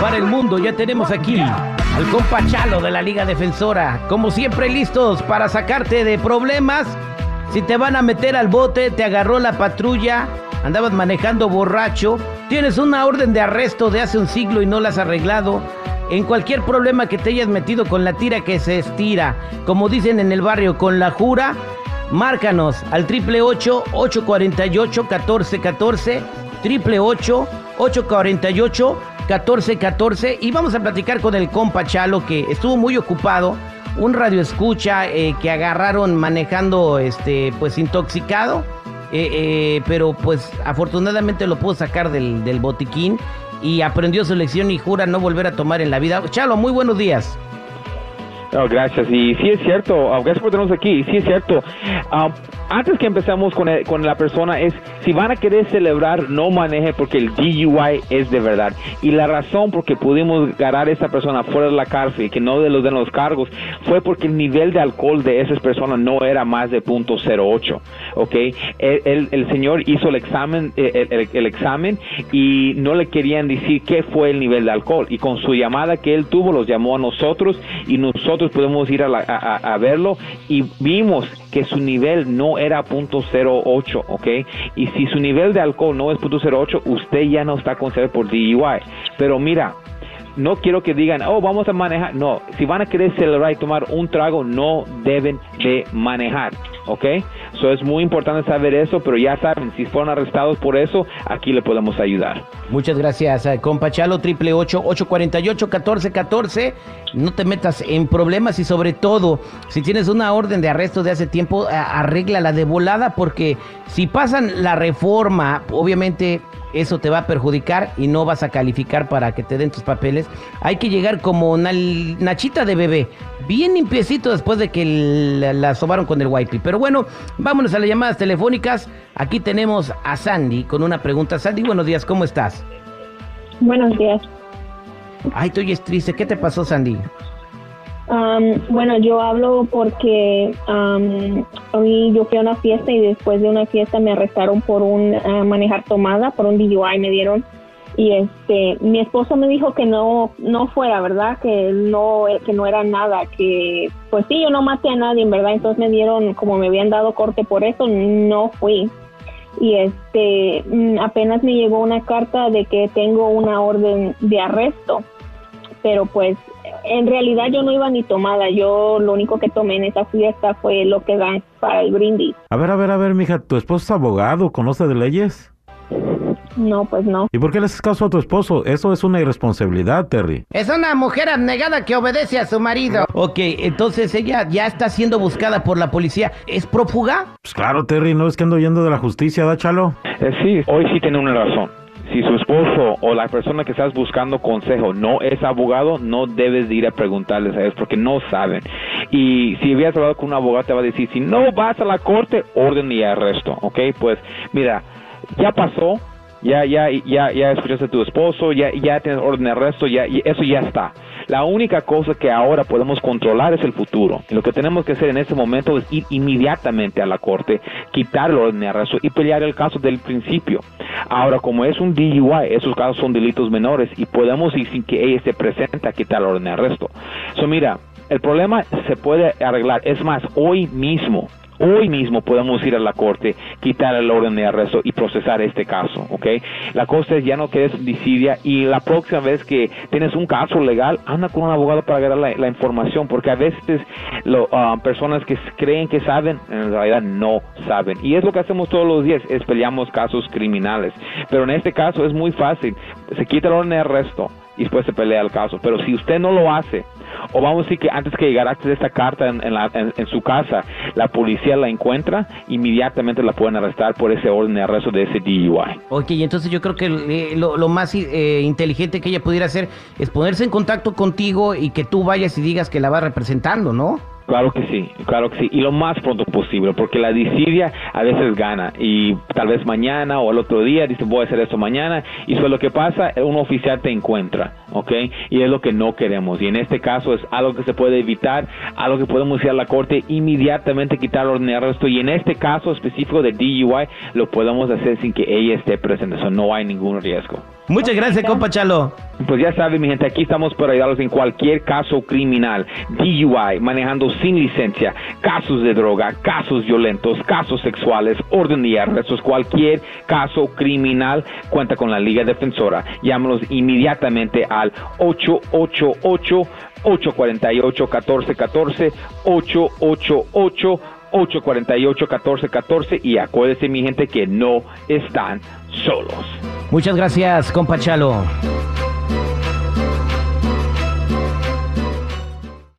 para el mundo. Ya tenemos aquí al compa Chalo de la Liga Defensora. Como siempre, listos para sacarte de problemas. Si te van a meter al bote, te agarró la patrulla, andabas manejando borracho, tienes una orden de arresto de hace un siglo y no la has arreglado. En cualquier problema que te hayas metido con la tira que se estira, como dicen en el barrio, con la jura, márcanos al triple 848 1414 triple 848 1414 y vamos a platicar con el compa Chalo que estuvo muy ocupado, un radio escucha eh, que agarraron manejando este pues intoxicado, eh, eh, pero pues afortunadamente lo pudo sacar del, botiquín y aprendió su lección y jura no volver a tomar en la vida. Chalo, muy buenos días. Gracias. Y sí es cierto, gracias por tenernos aquí. Sí es cierto. Uh, antes que empezamos con, el, con la persona es, si van a querer celebrar, no maneje porque el DUI es de verdad. Y la razón por que pudimos ganar a esa persona fuera de la cárcel y que no de los de los cargos fue porque el nivel de alcohol de esas personas no era más de .08, ¿ok? El, el, señor hizo el examen, eh, el, el, examen y no le querían decir qué fue el nivel de alcohol. Y con su llamada que él tuvo, los llamó a nosotros y nosotros pudimos ir a, la, a, a verlo y vimos que su nivel no era .08, ¿ok? Y si su nivel de alcohol no es .08, usted ya no está considerado por DUI. Pero mira, no quiero que digan, oh, vamos a manejar. No, si van a querer celebrar y tomar un trago, no deben de manejar, ¿ok? Eso es muy importante saber eso, pero ya saben, si fueron arrestados por eso, aquí le podemos ayudar. Muchas gracias, eh, compa Chalo, triple ocho, ocho cuarenta y ocho, catorce, catorce. No te metas en problemas y sobre todo, si tienes una orden de arresto de hace tiempo, arréglala de volada porque si pasan la reforma, obviamente eso te va a perjudicar y no vas a calificar para que te den tus papeles. Hay que llegar como una nachita de bebé, bien limpiecito después de que la, la sobaron con el wipe. Pero bueno, vámonos a las llamadas telefónicas. Aquí tenemos a Sandy con una pregunta. Sandy, buenos días, ¿cómo estás? Buenos días. Ay, tú es triste. ¿Qué te pasó, Sandy? Um, bueno, yo hablo porque um, hoy yo fui a una fiesta y después de una fiesta me arrestaron por un uh, manejar tomada, por un DUI me dieron y este mi esposo me dijo que no no fuera, ¿verdad? Que no que no era nada, que pues sí, yo no maté a nadie, ¿verdad? Entonces me dieron como me habían dado corte por eso, no fui. Y este mm, apenas me llegó una carta de que tengo una orden de arresto. Pero pues en realidad yo no iba ni tomada, yo lo único que tomé en esa fiesta fue lo que dan para el brindis. A ver, a ver, a ver, mija, ¿tu esposo es abogado? ¿Conoce de leyes? No, pues no. ¿Y por qué le haces caso a tu esposo? Eso es una irresponsabilidad, Terry. Es una mujer abnegada que obedece a su marido. Ok, entonces ella ya está siendo buscada por la policía. ¿Es prófuga? Pues claro, Terry, ¿no es que ando yendo de la justicia, da chalo? Eh, sí, hoy sí tiene una razón si su esposo o la persona que estás buscando consejo no es abogado, no debes de ir a preguntarles a ellos porque no saben. Y si habías hablado con un abogado te va a decir, si no vas a la corte, orden y arresto, ¿ok? Pues mira, ya pasó, ya, ya, ya, ya escuchaste a tu esposo, ya, ya tienes orden de arresto, ya, eso ya está. La única cosa que ahora podemos controlar es el futuro. Y lo que tenemos que hacer en este momento es ir inmediatamente a la corte, quitar el orden de arresto y pelear el caso del principio. Ahora, como es un DUI, esos casos son delitos menores y podemos ir sin que ella se presente a quitar el orden de arresto. So, mira, el problema se puede arreglar. Es más, hoy mismo Hoy mismo podemos ir a la corte, quitar el orden de arresto y procesar este caso, ¿ok? La cosa es ya no quedes disidia y la próxima vez que tienes un caso legal, anda con un abogado para agarrar la, información, porque a veces lo, uh, personas que creen que saben, en realidad no saben. Y es lo que hacemos todos los días, es peleamos casos criminales. Pero en este caso es muy fácil, se quita el orden de arresto y después se pelea el caso. Pero si usted no lo hace, o vamos a decir que antes que llegara esta carta en, en, su casa, la policía la encuentra, inmediatamente la pueden arrestar por ese orden de arresto de ese DUI. Ok, entonces yo creo que eh, lo, más eh, inteligente que ella pudiera hacer es ponerse en contacto contigo y que tú vayas y digas que la va representando, ¿no? Claro que sí, claro que sí, y lo más pronto posible, porque la disidia a veces gana. Y tal vez mañana o el otro día dice voy a hacer esto mañana y eso es lo que pasa, un oficial te encuentra, ¿ok? Y es lo que no queremos. Y en este caso es algo que se puede evitar, algo que podemos ir a la corte inmediatamente quitar orden de arresto y en este caso específico de DUI lo podemos hacer sin que ella esté presente, eso no hay ningún riesgo. Muchas gracias, compa Chalo. Pues ya saben, mi gente, aquí estamos para ayudarlos en cualquier caso criminal, DUI, manejando sin licencia, casos de droga, casos violentos, casos sexuales, orden de arrestos, cualquier caso criminal, cuenta con la Liga Defensora. Llámanos inmediatamente al 888 848 1414 888 848-1414 y acuérdense mi gente que no están solos. Muchas gracias, compa Chalo.